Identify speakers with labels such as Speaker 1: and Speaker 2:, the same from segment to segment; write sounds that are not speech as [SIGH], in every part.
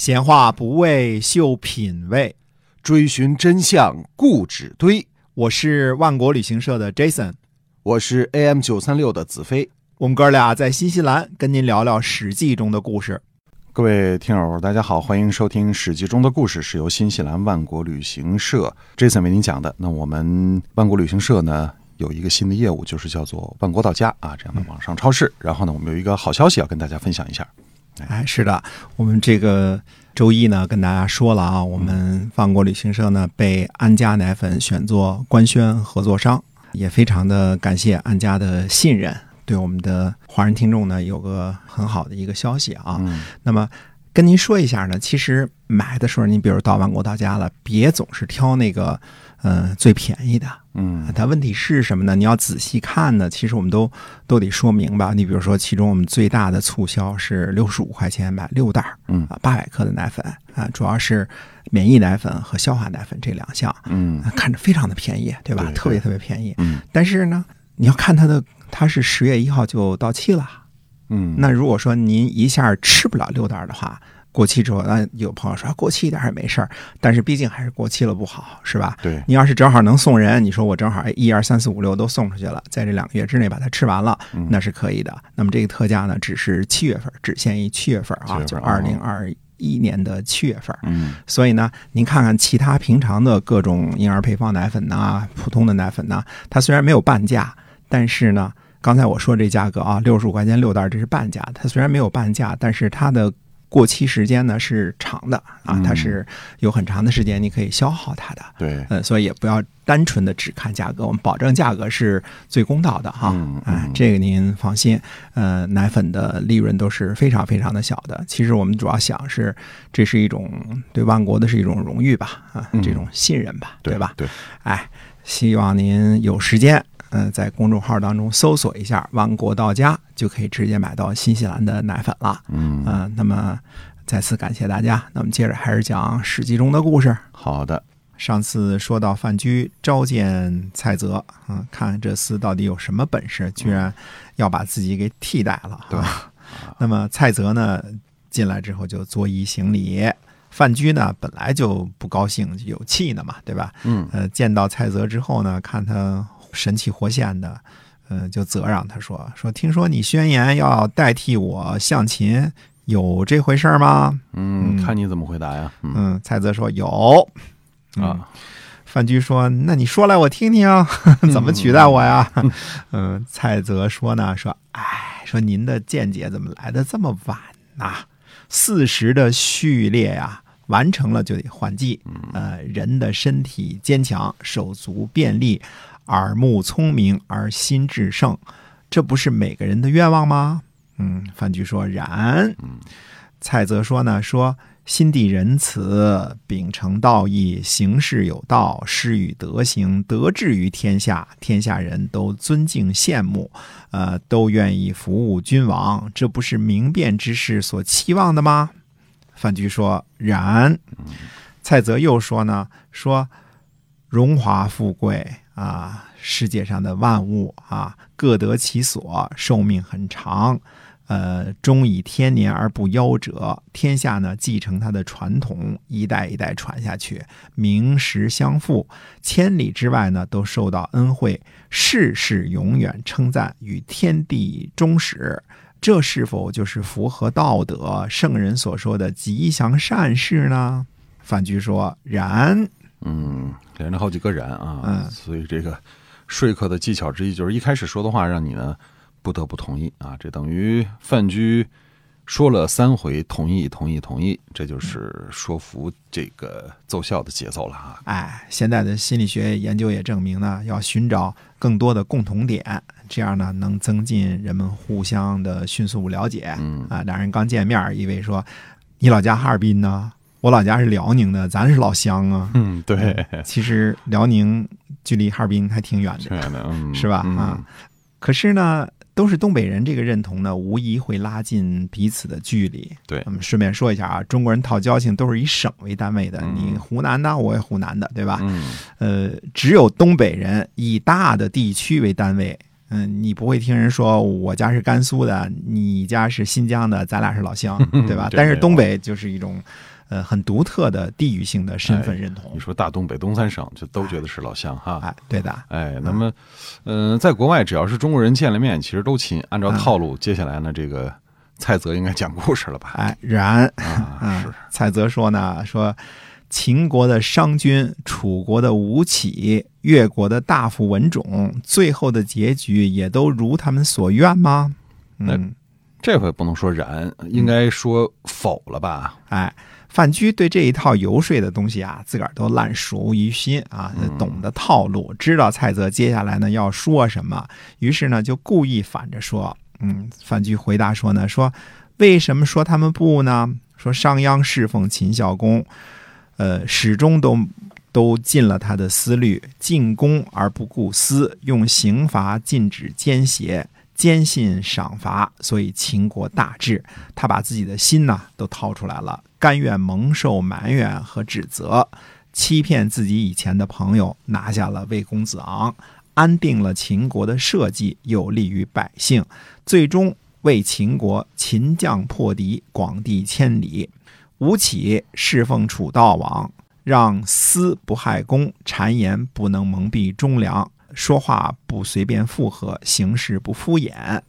Speaker 1: 闲话不为秀品味，
Speaker 2: 追寻真相固执堆。
Speaker 1: 我是万国旅行社的 Jason，
Speaker 2: 我是 AM 九三六的子飞。
Speaker 1: 我们哥俩在新西兰跟您聊聊《史记》中的故事。
Speaker 2: 各位听友，大家好，欢迎收听《史记》中的故事，是由新西兰万国旅行社 Jason 为您讲的。那我们万国旅行社呢有一个新的业务，就是叫做万国到家啊这样的网上超市。然后呢，我们有一个好消息要跟大家分享一下。
Speaker 1: 哎，是的，我们这个周一呢跟大家说了啊，我们万国旅行社呢被安佳奶粉选作官宣合作商，也非常的感谢安佳的信任，对我们的华人听众呢有个很好的一个消息啊。
Speaker 2: 嗯
Speaker 1: 那么跟您说一下呢，其实买的时候，您比如到万国到家了，别总是挑那个呃最便宜的，
Speaker 2: 嗯
Speaker 1: 它问题是什么呢？你要仔细看呢，其实我们都都得说明白。你比如说，其中我们最大的促销是六十五块钱买六袋儿
Speaker 2: 嗯
Speaker 1: 啊，八百克的奶粉啊，主要是免疫奶粉和消化奶粉这两项，
Speaker 2: 嗯
Speaker 1: 啊看着非常的便宜，对吧？
Speaker 2: 对
Speaker 1: 特别特别便宜。
Speaker 2: 嗯
Speaker 1: 但是呢，你要看它的，它是十月一号就到期了。
Speaker 2: 嗯，
Speaker 1: 那如果说您一下吃不了六袋的话，过期之后，那有朋友说啊过期一点儿也没事儿，但是毕竟还是过期了不好，是吧？
Speaker 2: 对，
Speaker 1: 你要是正好能送人，你说我正好哎一二三四五六都送出去了，在这两个月之内把它吃完了，
Speaker 2: 嗯
Speaker 1: 那是可以的。那么这个特价呢，只是七月份，只限于七月份啊，就二零二一年的七月份。
Speaker 2: 嗯
Speaker 1: 所以呢，您看看其他平常的各种婴儿配方奶粉呐、普通的奶粉呐，它虽然没有半价，但是呢，刚才我说这价格啊，六十五块钱六袋，这是半价。它虽然没有半价，但是它的过期时间呢是长的啊，
Speaker 2: 嗯
Speaker 1: 它是有很长的时间你可以消耗它的。
Speaker 2: 对，
Speaker 1: 嗯，所以也不要单纯的只看价格，我们保证价格是最公道的哈。
Speaker 2: 嗯
Speaker 1: 这个您放心。呃，奶粉的利润都是非常非常的小的。其实我们主要想是，这是一种对万国的是一种荣誉吧，啊，
Speaker 2: 嗯
Speaker 1: 这种信任吧，
Speaker 2: 对
Speaker 1: 吧？
Speaker 2: 对，
Speaker 1: 哎，希望您有时间，嗯、在公众号当中搜索一下“万国到家”，就可以直接买到新西兰的奶粉了。
Speaker 2: 嗯
Speaker 1: 嗯、那么再次感谢大家。那么接着还是讲《史记》中的故事。
Speaker 2: 好的，
Speaker 1: 上次说到范雎召见蔡泽，啊，看这厮到底有什么本事，居然要把自己给替代了。
Speaker 2: 对
Speaker 1: 啊，那么蔡泽呢，进来之后就作揖行礼。范雎呢，本来就不高兴，有气呢嘛，对吧？
Speaker 2: 嗯
Speaker 1: 呃，见到蔡泽之后呢，看他神气活现的，呃，就责让他说：“说听说你宣言要代替我向秦，有这回事吗
Speaker 2: 嗯，
Speaker 1: 嗯
Speaker 2: 看你怎么回答呀？？”嗯
Speaker 1: 嗯，蔡泽说：“有。”嗯
Speaker 2: 啊，
Speaker 1: 范雎说：“那你说来我听听，[LAUGHS] 怎么取代我呀？” [LAUGHS] 嗯，蔡泽说呢：“说，哎，说您的见解怎么来的这么晚呐、四时的序列呀、完成了就得换季。呃，人的身体坚强，手足便利，耳目聪明而心智盛，这不是每个人的愿望吗？”嗯，范雎说：“然。”蔡泽说呢，说心地仁慈，秉承道义，行事有道，施与德行，得志于天下，天下人都尊敬羡慕，呃，都愿意服务君王，这不是明辨之士所期望的吗？范雎说：“然。”蔡泽又说呢，说荣华富贵啊，世界上的万物啊，各得其所，寿命很长。呃，终以天年而不夭折，天下呢继承它的传统，一代一代传下去，名实相符，千里之外呢都受到恩惠，世世永远称赞，与天地终始。这是否就是符合道德圣人所说的吉祥善事呢？范雎说：“然。
Speaker 2: 嗯，连着好几个人啊，
Speaker 1: 嗯
Speaker 2: 所以这个说客的技巧之一就是一开始说的话让你呢不得不同意啊，这等于范雎说了三回同意同意同意，这就是说服这个奏效的节奏了啊。
Speaker 1: 哎，现在的心理学研究也证明呢，要寻找更多的共同点，这样呢能增进人们互相的迅速了解。
Speaker 2: 嗯
Speaker 1: 啊，两人刚见面，一位说：“你老家哈尔滨呢？我老家是辽宁的，咱是老乡啊。
Speaker 2: 嗯，对，
Speaker 1: 其实辽宁距离哈尔滨还挺远的，是吧？
Speaker 2: 嗯
Speaker 1: 啊，可是呢，都是东北人，这个认同呢，无疑会拉近彼此的距离。
Speaker 2: 对
Speaker 1: 我们顺便说一下啊，中国人套交情都是以省为单位的，
Speaker 2: 嗯
Speaker 1: 你湖南的，我也湖南的，对吧？
Speaker 2: 嗯
Speaker 1: 呃，只有东北人以大的地区为单位，嗯，你不会听人说我家是甘肃的，你家是新疆的，咱俩是老乡，[LAUGHS] 对吧？但是东北就是一种呃很独特的地域性的身份认同
Speaker 2: 你。说大东北东三省，就都觉得是老乡哈。
Speaker 1: 哎，对的，
Speaker 2: 哎，那么，嗯、在国外只要是中国人见了面，其实都亲。按照套路，接下来呢，这个蔡泽应该讲故事了吧？[LAUGHS]
Speaker 1: 哎，然
Speaker 2: 是，
Speaker 1: 蔡泽说呢，说秦国的商君、楚国的吴起、越国的大夫文种，最后的结局也都如他们所愿吗？嗯，
Speaker 2: 这回不能说然，应该说否了吧？
Speaker 1: 哎，范雎对这一套游说的东西啊，自个儿都烂熟于心啊，懂得套路，知道蔡泽接下来呢要说什么，于是呢就故意反着说。嗯，范雎回答说呢，说为什么说他们不呢？说商鞅侍奉秦孝公，呃，始终都都尽了他的思虑，进攻而不顾私，用刑罚禁止奸邪，坚信赏罚，所以秦国大治。他把自己的心呐都掏出来了，甘愿蒙受埋怨和指责，欺骗自己以前的朋友，拿下了魏公子昂，安定了秦国的社稷，有利于百姓，最终为秦国秦将破敌，广地千里。吴起侍奉楚悼王，让私不害公，谗言不能蒙蔽忠良，说话不随便附和，行事不敷衍，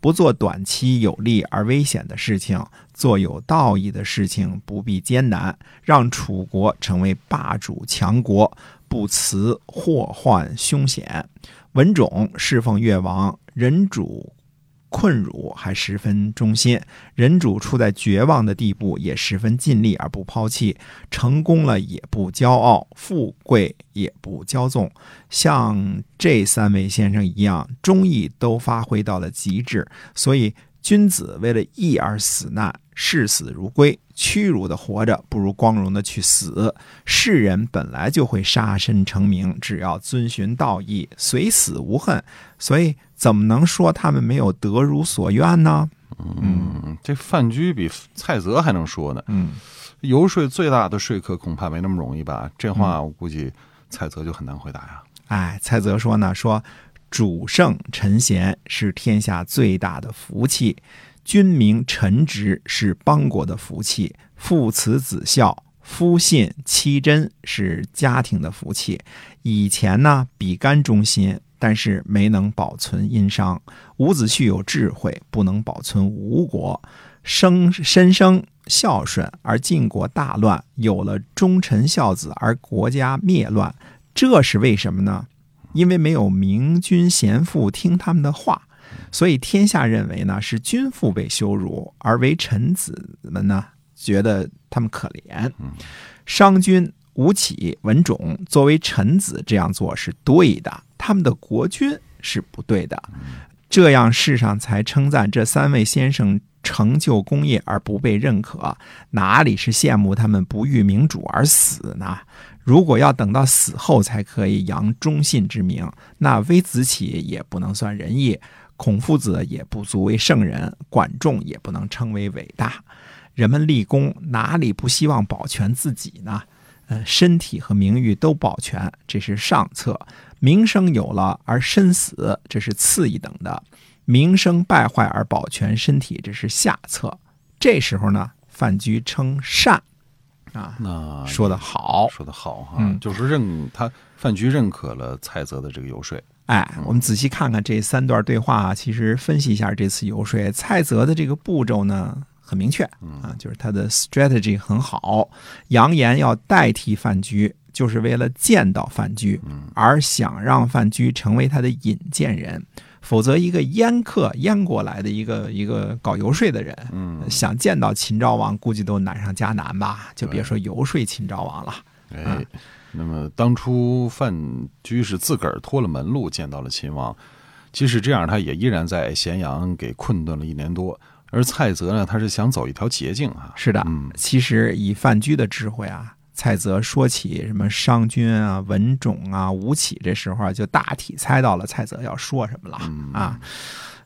Speaker 1: 不做短期有利而危险的事情，做有道义的事情不必艰难，让楚国成为霸主强国，不辞祸患凶险。文种侍奉越王，人主困辱还十分忠心，人主处在绝望的地步，也十分尽力而不抛弃，成功了也不骄傲，富贵也不骄纵。像这三位先生一样，忠义都发挥到了极致。所以，君子为了义而死难，视死如归。屈辱的活着，不如光荣的去死。世人本来就会杀身成名，只要遵循道义，随死无恨。所以，怎么能说他们没有得如所愿呢？
Speaker 2: 嗯，这范雎比蔡泽还能说呢。
Speaker 1: 嗯，
Speaker 2: 游说最大的说客恐怕没那么容易吧？这话我估计蔡泽就很难回答呀。
Speaker 1: 哎，蔡泽说呢，说主圣臣贤是天下最大的福气，君明臣直是邦国的福气，父慈子孝。夫信妻真是家庭的福气。以前呢，比干忠心，但是没能保存殷商。伍子胥有智慧，不能保存吴国。生申生孝顺而晋国大乱，有了忠臣孝子而国家灭乱，这是为什么呢？因为没有明君贤父听他们的话，所以天下认为呢是君父被羞辱，而为臣子们呢觉得他们可怜。商君、吴起、文种作为臣子这样做是对的，他们的国君是不对的。这样世上才称赞这三位先生成就功业而不被认可，哪里是羡慕他们不遇明主而死呢？如果要等到死后才可以扬忠信之名，那微子启也不能算仁义，孔夫子也不足为圣人，管仲也不能称为伟大。人们立功，哪里不希望保全自己呢？呃，身体和名誉都保全，这是上策；名声有了而身死，这是次一等的；名声败坏而保全身体，这是下策。这时候呢，范雎称善，啊，
Speaker 2: 那
Speaker 1: 说的好。
Speaker 2: 说的好哈，
Speaker 1: 嗯
Speaker 2: 就是认他范雎认可了蔡泽的这个游说。
Speaker 1: 哎，我们仔细看看这三段对话啊，其实分析一下这次游说，蔡泽的这个步骤呢很明确啊，就是他的 strategy 很好，扬言要代替范雎，就是为了见到范雎，而想让范雎成为他的引荐人。否则，一个燕客燕过来的一个一个搞游说的人，
Speaker 2: 嗯，
Speaker 1: 想见到秦昭王，估计都难上加难吧，就别说游说秦昭王了。
Speaker 2: 哎，那么当初范雎是自个儿脱了门路见到了秦王，即使这样，他也依然在咸阳给困顿了一年多。而蔡泽呢，他是想走一条捷径啊。
Speaker 1: 是的，
Speaker 2: 嗯
Speaker 1: 其实以范雎的智慧啊，蔡泽说起什么商君啊、文种啊、吴起，这时候啊就大体猜到了蔡泽要说什么了、
Speaker 2: 嗯
Speaker 1: 啊。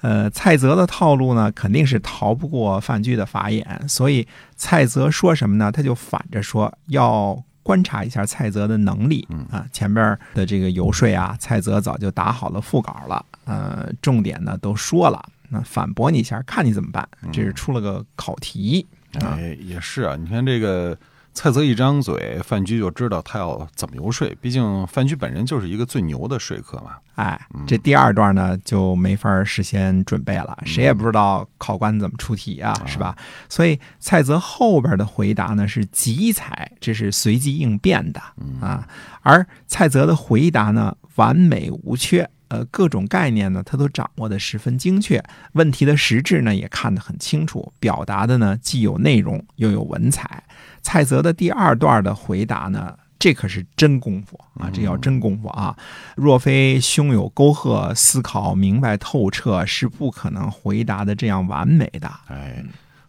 Speaker 1: 呃，蔡泽的套路呢，肯定是逃不过范雎的法眼，所以蔡泽说什么呢？他就反着说，要观察一下蔡泽的能力啊。前边的这个游说啊，蔡泽早就打好了副稿了，呃，重点呢都说了，那反驳你一下，看你怎么办。这是出了个考题啊，
Speaker 2: 哎，也是啊，你看这个。蔡泽一张嘴，范雎就知道他要怎么游说。毕竟范雎本人就是一个最牛的说客嘛。
Speaker 1: 哎，这第二段呢就没法事先准备了，谁也不知道考官怎么出题啊，是吧？所以蔡泽后边的回答呢是急才，这是随机应变的啊。而蔡泽的回答呢完美无缺，呃，各种概念呢他都掌握的十分精确，问题的实质呢也看得很清楚，表达的呢既有内容又有文采。蔡泽的第二段的回答呢，这可是真功夫啊！这叫真功夫啊！若非胸有沟壑，思考明白透彻，是不可能回答的这样完美的。
Speaker 2: 哎，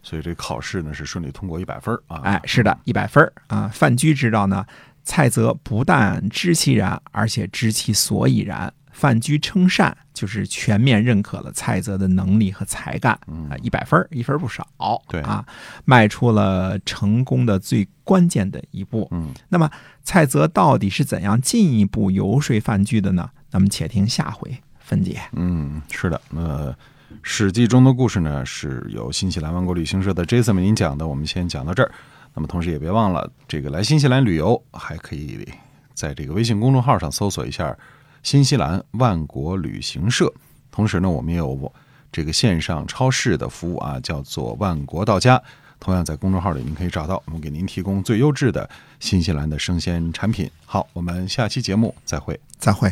Speaker 2: 所以这考试呢是顺利通过一百分啊！
Speaker 1: 哎，是的，一百分啊！范雎知道呢，蔡泽不但知其然，而且知其所以然。范雎称善，就是全面认可了蔡泽的能力和才干，啊，一百分，一分不少，
Speaker 2: 对
Speaker 1: 啊，迈出了成功的最关键的一步。
Speaker 2: 嗯，
Speaker 1: 那么蔡泽到底是怎样进一步游说范雎的呢？咱们且听下回分解。
Speaker 2: 嗯，是的，那《史记》中的故事呢，是由新西兰万国旅行社的 Jason 为您讲的，我们先讲到这儿。那么同时也别忘了，这个来新西兰旅游，还可以在这个微信公众号上搜索一下。新西兰万国旅行社，同时呢，我们也有这个线上超市的服务啊，叫做万国到家。同样在公众号里您可以找到，我们给您提供最优质的新西兰的生鲜产品。好，我们下期节目再会，
Speaker 1: 再会。